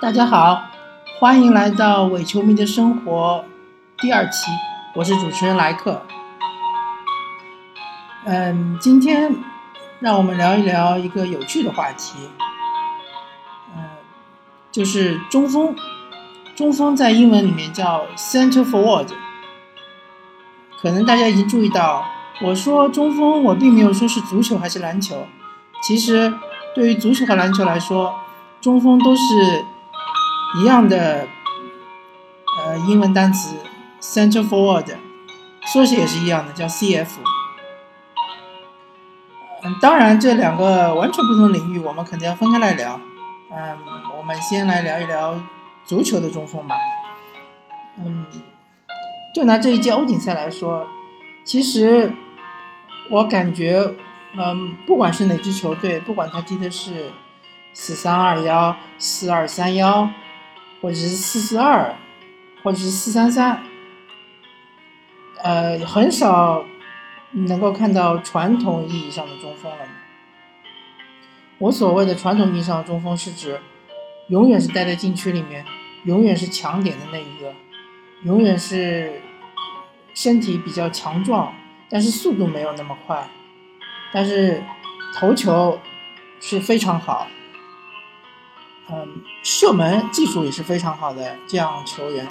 大家好，欢迎来到伪球迷的生活第二期，我是主持人莱克。嗯，今天让我们聊一聊一个有趣的话题，嗯，就是中锋。中锋在英文里面叫 center forward，可能大家已经注意到，我说中锋，我并没有说是足球还是篮球，其实对于足球和篮球来说，中锋都是一样的，呃，英文单词 center forward，缩写也是一样的，叫 CF。嗯，当然这两个完全不同领域，我们肯定要分开来聊。嗯，我们先来聊一聊。足球的中锋吧，嗯，就拿这一届欧锦赛来说，其实我感觉，嗯，不管是哪支球队，不管他踢的是四三二幺、四二三幺，或者是四四二，或者是四三三，呃，很少能够看到传统意义上的中锋了。我所谓的传统意义上的中锋，是指永远是待在禁区里面。永远是强点的那一个，永远是身体比较强壮，但是速度没有那么快，但是头球是非常好，嗯，射门技术也是非常好的这样球员。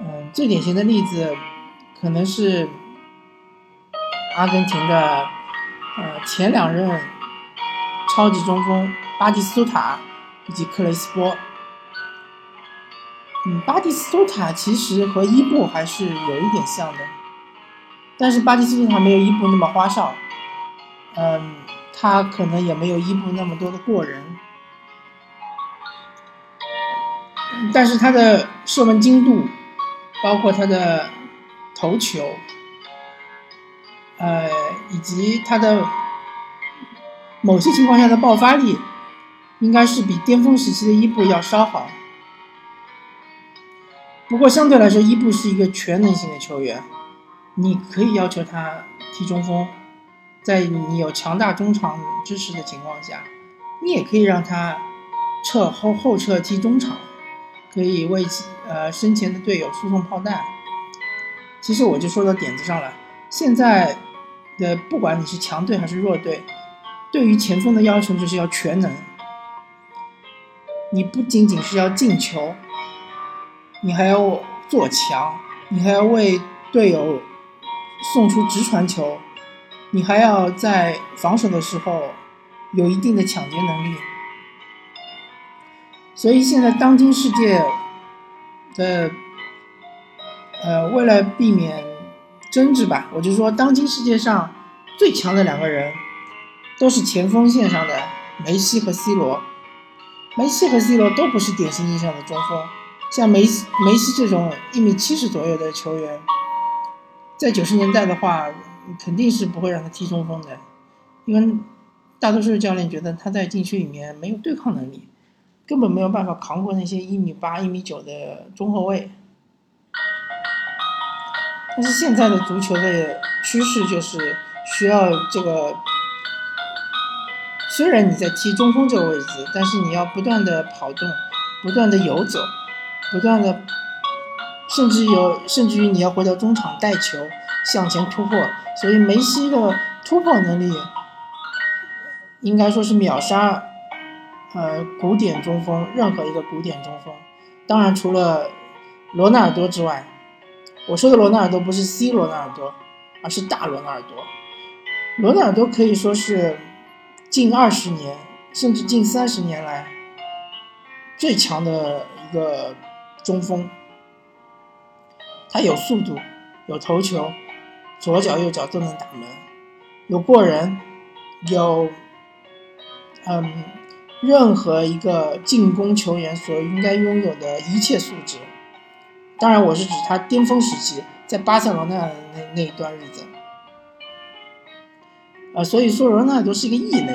嗯，最典型的例子可能是阿根廷的呃前两任超级中锋巴蒂斯图塔以及克雷斯波。嗯，巴蒂斯图塔其实和伊布还是有一点像的，但是巴蒂斯图塔没有伊布那么花哨，嗯，他可能也没有伊布那么多的过人，但是他的射门精度，包括他的头球，呃，以及他的某些情况下的爆发力，应该是比巅峰时期的伊布要稍好。不过相对来说，伊布是一个全能型的球员，你可以要求他踢中锋，在你有强大中场支持的情况下，你也可以让他撤后后撤踢中场，可以为呃身前的队友输送炮弹。其实我就说到点子上了，现在的不管你是强队还是弱队，对于前锋的要求就是要全能，你不仅仅是要进球。你还要做强，你还要为队友送出直传球，你还要在防守的时候有一定的抢劫能力。所以现在当今世界的，呃，为了避免争执吧，我就说当今世界上最强的两个人都是前锋线上的梅西和 C 罗。梅西和 C 罗都不是典型意义上的中锋。像梅西梅西这种一米七十左右的球员，在九十年代的话，肯定是不会让他踢中锋的，因为大多数教练觉得他在禁区里面没有对抗能力，根本没有办法扛过那些一米八、一米九的中后卫。但是现在的足球的趋势就是需要这个，虽然你在踢中锋这个位置，但是你要不断的跑动，不断的游走。不断的，甚至有，甚至于你要回到中场带球向前突破，所以梅西的突破能力应该说是秒杀，呃，古典中锋任何一个古典中锋。当然，除了罗纳尔多之外，我说的罗纳尔多不是 C 罗纳尔多，而是大罗纳尔多。罗纳尔多可以说是近二十年，甚至近三十年来最强的一个。中锋，他有速度，有头球，左脚右脚都能打门，有过人，有，嗯，任何一个进攻球员所应该拥有的一切素质。当然，我是指他巅峰时期在巴塞罗那那那一段日子。啊，所以说罗纳尔多是一个异类。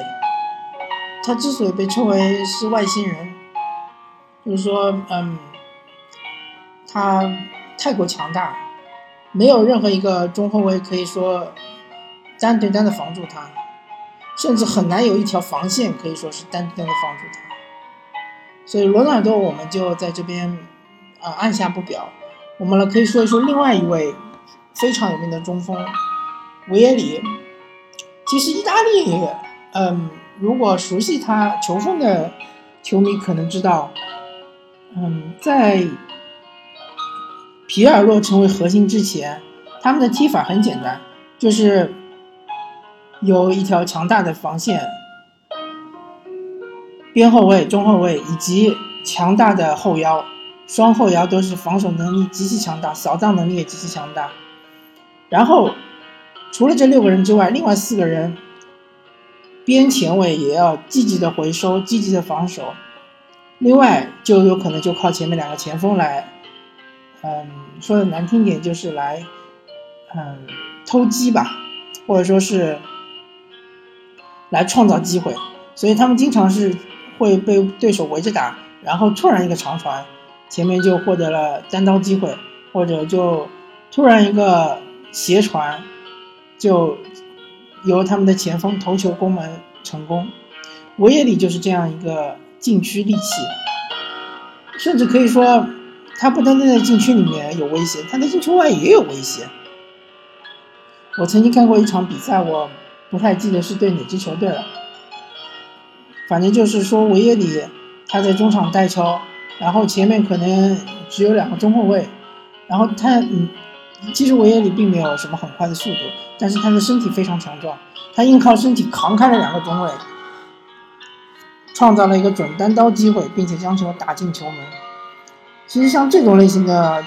他之所以被称为是外星人，就是说，嗯。他太过强大，没有任何一个中后卫可以说单对单的防住他，甚至很难有一条防线可以说是单对单的防住他。所以罗纳尔多我们就在这边啊按下不表。我们来可以说一说另外一位非常有名的中锋维耶里。其实意大利，嗯，如果熟悉他球风的球迷可能知道，嗯，在皮尔洛成为核心之前，他们的踢法很简单，就是有一条强大的防线。边后卫、中后卫以及强大的后腰，双后腰都是防守能力极其强大，扫荡能力也极其强大。然后，除了这六个人之外，另外四个人边前卫也要积极的回收、积极的防守。另外，就有可能就靠前面两个前锋来，嗯，说的难听点就是来，嗯，偷鸡吧，或者说是来创造机会。所以他们经常是。会被对手围着打，然后突然一个长传，前面就获得了单刀机会，或者就突然一个斜传，就由他们的前锋头球攻门成功。维耶里就是这样一个禁区利器，甚至可以说，他不单单在禁区里面有威胁，他在禁区外也有威胁。我曾经看过一场比赛，我不太记得是对哪支球队了。反正就是说，维耶里他在中场带球，然后前面可能只有两个中后卫，然后他嗯，其实维耶里并没有什么很快的速度，但是他的身体非常强壮，他硬靠身体扛开了两个中卫，创造了一个准单刀机会，并且将球打进球门。其实像这种类型的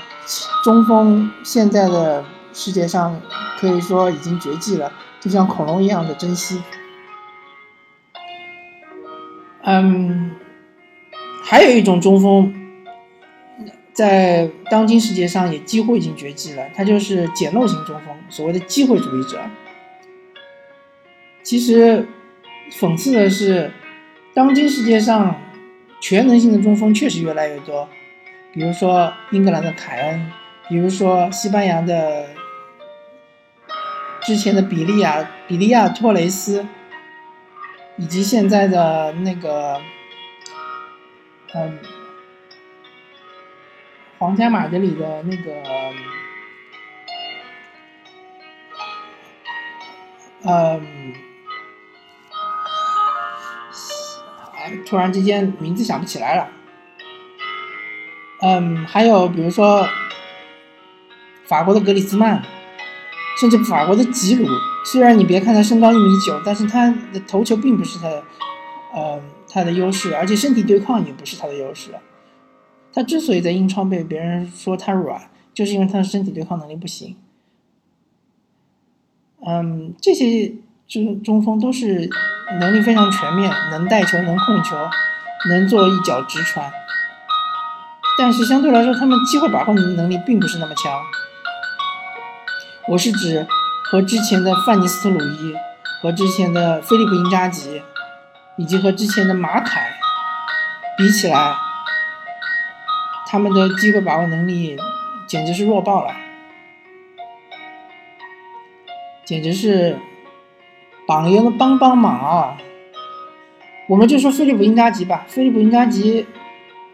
中锋，现在的世界上可以说已经绝迹了，就像恐龙一样的珍惜。嗯，还有一种中锋，在当今世界上也几乎已经绝迹了，他就是捡漏型中锋，所谓的机会主义者。其实，讽刺的是，当今世界上全能性的中锋确实越来越多，比如说英格兰的凯恩，比如说西班牙的之前的比利亚比利亚托雷斯。以及现在的那个，嗯，皇家马德里的那个，嗯，突然之间名字想不起来了。嗯，还有比如说法国的格里兹曼，甚至法国的吉鲁。虽然你别看他身高一米九，但是他的头球并不是他的，呃，他的优势，而且身体对抗也不是他的优势。他之所以在英超被别人说他软，就是因为他的身体对抗能力不行。嗯，这些中中锋都是能力非常全面，能带球，能控球，能做一脚直传，但是相对来说，他们机会把控能力并不是那么强。我是指。和之前的范尼斯特鲁伊，和之前的菲利普因扎吉，以及和之前的马凯比起来，他们的机会把握能力简直是弱爆了，简直是榜一的帮帮忙啊！我们就说菲利普因扎吉吧，菲利普因扎吉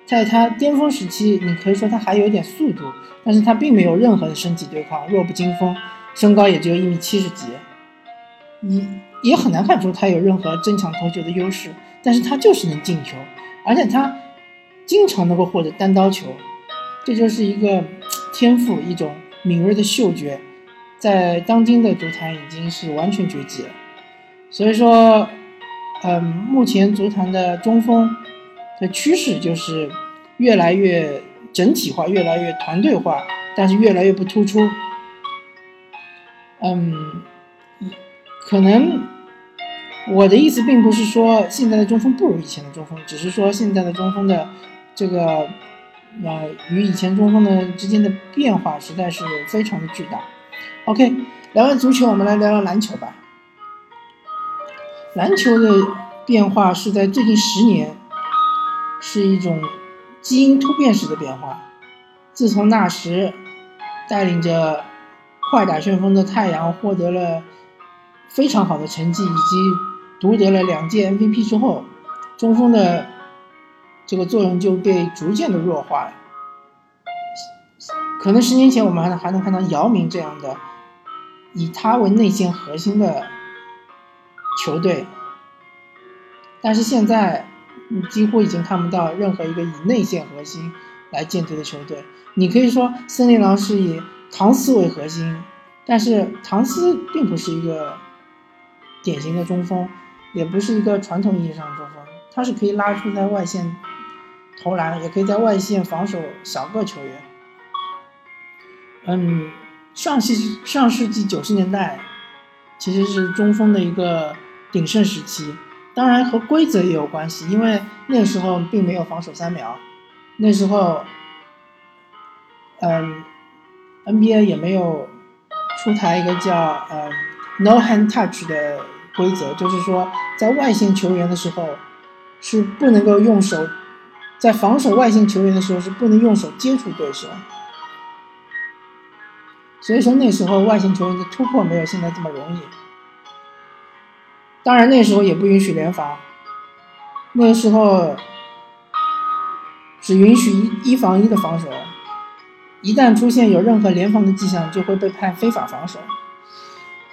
在他巅峰时期，你可以说他还有点速度，但是他并没有任何的身体对抗，弱不禁风。身高也只有一米七十几，你也很难看出他有任何争抢头球的优势，但是他就是能进球，而且他经常能够获得单刀球，这就是一个天赋，一种敏锐的嗅觉，在当今的足坛已经是完全绝迹了。所以说，嗯，目前足坛的中锋的趋势就是越来越整体化，越来越团队化，但是越来越不突出。嗯，可能我的意思并不是说现在的中锋不如以前的中锋，只是说现在的中锋的这个呃与以前中锋的之间的变化实在是非常的巨大。OK，聊完足球，我们来聊聊篮球吧。篮球的变化是在最近十年，是一种基因突变式的变化。自从纳什带领着。快打旋风的太阳获得了非常好的成绩，以及夺得了两届 MVP 之后，中锋的这个作用就被逐渐的弱化了。可能十年前我们还能还能看到姚明这样的以他为内线核心的球队，但是现在你几乎已经看不到任何一个以内线核心来建队的球队。你可以说森林狼是以唐斯为核心，但是唐斯并不是一个典型的中锋，也不是一个传统意义上的中锋，他是可以拉出在外线投篮，也可以在外线防守小个球员。嗯，上世上世纪九十年代其实是中锋的一个鼎盛时期，当然和规则也有关系，因为那时候并没有防守三秒，那时候，嗯，NBA 也没有出台一个叫呃 No Hand Touch 的规则，就是说在外线球员的时候是不能够用手，在防守外线球员的时候是不能用手接触对手。所以说那时候外线球员的突破没有现在这么容易。当然那时候也不允许联防，那时候只允许一一防一的防守，一旦出现有任何联防的迹象，就会被判非法防守。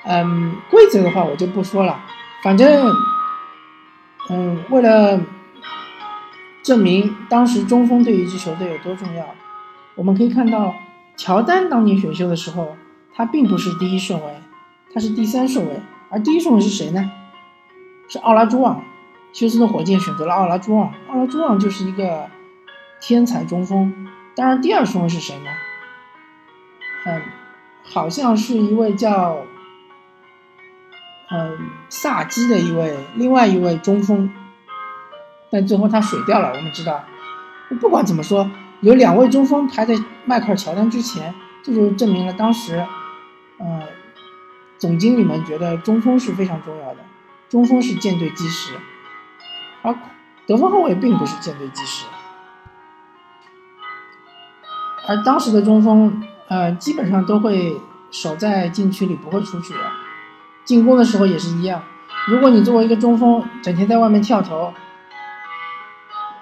嗯，规则的话我就不说了，反正，嗯，为了证明当时中锋对于一支球队有多重要，我们可以看到。乔丹当年选秀的时候，他并不是第一顺位，他是第三顺位。而第一顺位是谁呢？是奥拉朱旺。休斯顿火箭选择了奥拉朱旺，奥拉朱旺就是一个天才中锋。当然，第二顺位是谁呢？嗯，好像是一位叫嗯萨基的一位另外一位中锋，但最后他水掉了。我们知道，不管怎么说。有两位中锋排在迈克尔乔丹之前，这就证明了当时，呃，总经理们觉得中锋是非常重要的，中锋是舰队基石，而得分后卫并不是舰队基石，而当时的中锋，呃，基本上都会守在禁区里不会出去的，进攻的时候也是一样，如果你作为一个中锋整天在外面跳投，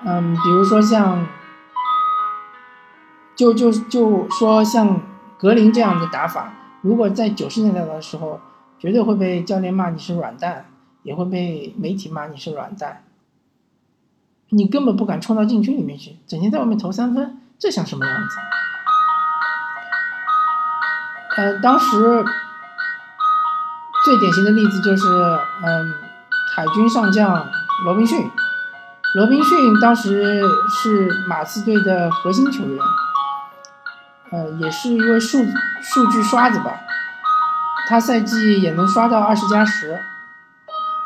嗯，比如说像。就就就说像格林这样的打法，如果在九十年代的时候，绝对会被教练骂你是软蛋，也会被媒体骂你是软蛋。你根本不敢冲到禁区里面去，整天在外面投三分，这像什么样子？呃，当时最典型的例子就是，嗯，海军上将罗宾逊。罗宾逊当时是马刺队的核心球员。呃，也是一位数数据刷子吧，他赛季也能刷到二十加十，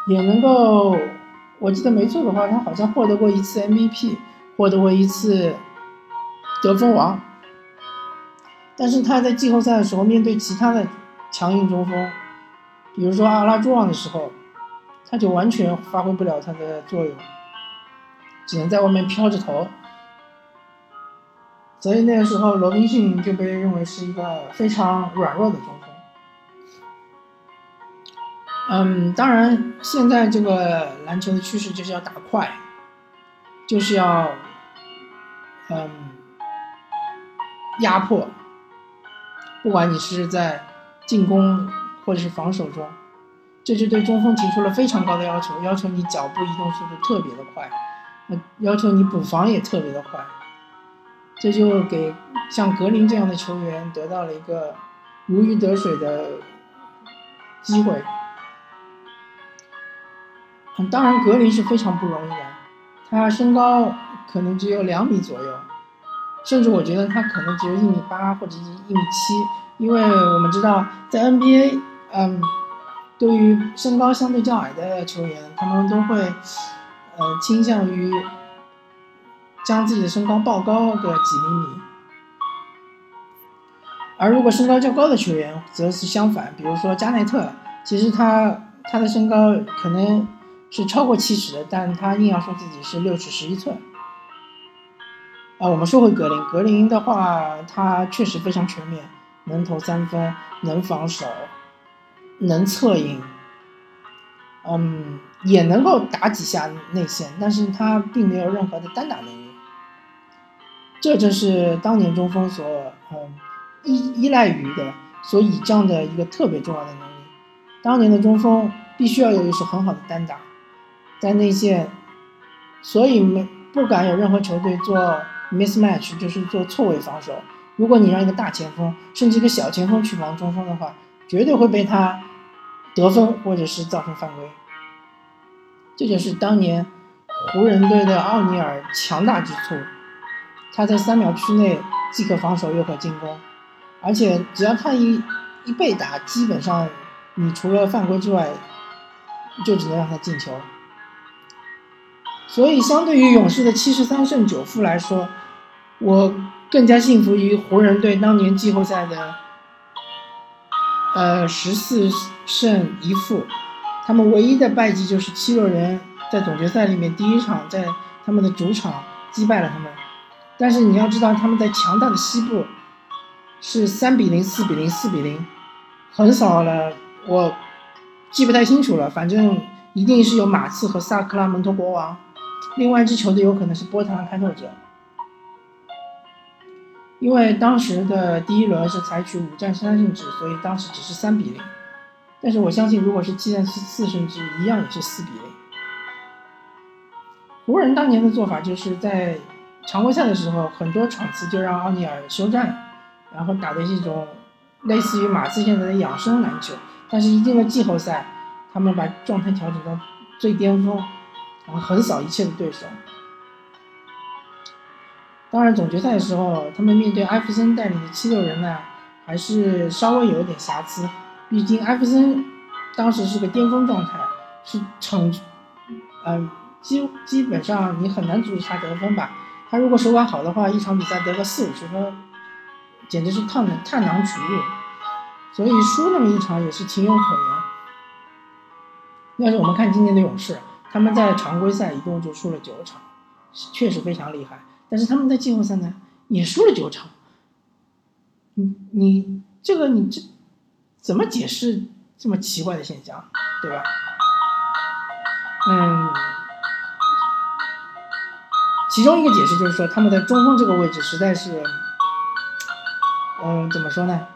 也能够，我记得没错的话，他好像获得过一次 MVP，获得过一次得分王。但是他在季后赛的时候，面对其他的强硬中锋，比如说阿拉朱旺的时候，他就完全发挥不了他的作用，只能在外面飘着头。所以那个时候，罗宾逊就被认为是一个非常软弱的中锋。嗯，当然，现在这个篮球的趋势就是要打快，就是要嗯压迫，不管你是在进攻或者是防守中，这就对中锋提出了非常高的要求，要求你脚步移动速度特别的快，要求你补防也特别的快。这就给像格林这样的球员得到了一个如鱼得水的机会。当然，格林是非常不容易的，他身高可能只有两米左右，甚至我觉得他可能只有一米八或者一米七，因为我们知道在 NBA，嗯，对于身高相对较矮的球员，他们都会呃倾向于。将自己的身高报高个几厘米，而如果身高较高的球员则是相反，比如说加内特，其实他他的身高可能是超过七尺的，但他硬要说自己是六尺十一寸。啊，我们说回格林，格林的话，他确实非常全面，能投三分，能防守，能策应，嗯，也能够打几下内线，但是他并没有任何的单打能力。这正是当年中锋所嗯依依赖于的、所倚仗的一个特别重要的能力。当年的中锋必须要有一手很好的单打，在内线，所以没不敢有任何球队做 mismatch，就是做错位防守。如果你让一个大前锋甚至一个小前锋去防中锋的话，绝对会被他得分或者是造成犯规。这就是当年湖人队的奥尼尔强大之处。他在三秒区内既可防守又可进攻，而且只要他一一被打，基本上你除了犯规之外，就只能让他进球。所以，相对于勇士的七十三胜九负来说，我更加信服于湖人队当年季后赛的呃十四胜一负。他们唯一的败绩就是七六人在总决赛里面第一场在他们的主场击败了他们。但是你要知道，他们在强大的西部是三比零、四比零、四比零，横扫了，我记不太清楚了，反正一定是有马刺和萨克拉门托国王，另外一支球队有可能是波特兰开拓者，因为当时的第一轮是采取五战三胜制，所以当时只是三比零，但是我相信，如果是七战四四胜制，一样也是四比零。湖人当年的做法就是在。常规赛的时候，很多场次就让奥尼尔休战，然后打的是一种类似于马刺现在的养生篮球。但是，一进了季后赛，他们把状态调整到最巅峰，然后横扫一切的对手。当然，总决赛的时候，他们面对艾弗森带领的七六人呢，还是稍微有一点瑕疵。毕竟，艾弗森当时是个巅峰状态，是场，嗯，基基本上你很难阻止他得分吧。他如果手感好的话，一场比赛得个四五十分，简直是探探囊取物。所以输那么一场也是情有可原。要是我们看今年的勇士，他们在常规赛一共就输了九场，确实非常厉害。但是他们在季后赛呢，也输了九场。你你这个你这怎么解释这么奇怪的现象，对吧？嗯。其中一个解释就是说，他们在中锋这个位置实在是，嗯，怎么说呢，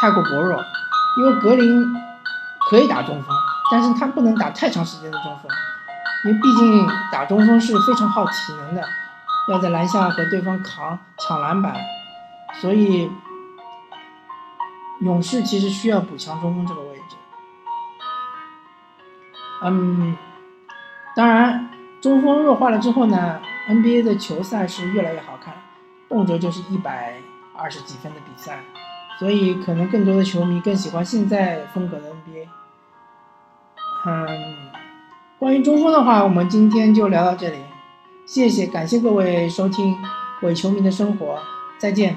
太过薄弱。因为格林可以打中锋，但是他不能打太长时间的中锋，因为毕竟打中锋是非常耗体能的，要在篮下和对方扛抢篮板，所以勇士其实需要补强中锋这个位置。嗯，当然，中锋弱化了之后呢？NBA 的球赛是越来越好看，动辄就是一百二十几分的比赛，所以可能更多的球迷更喜欢现在风格的 NBA。嗯，关于中锋的话，我们今天就聊到这里，谢谢，感谢各位收听《伪球迷的生活》，再见。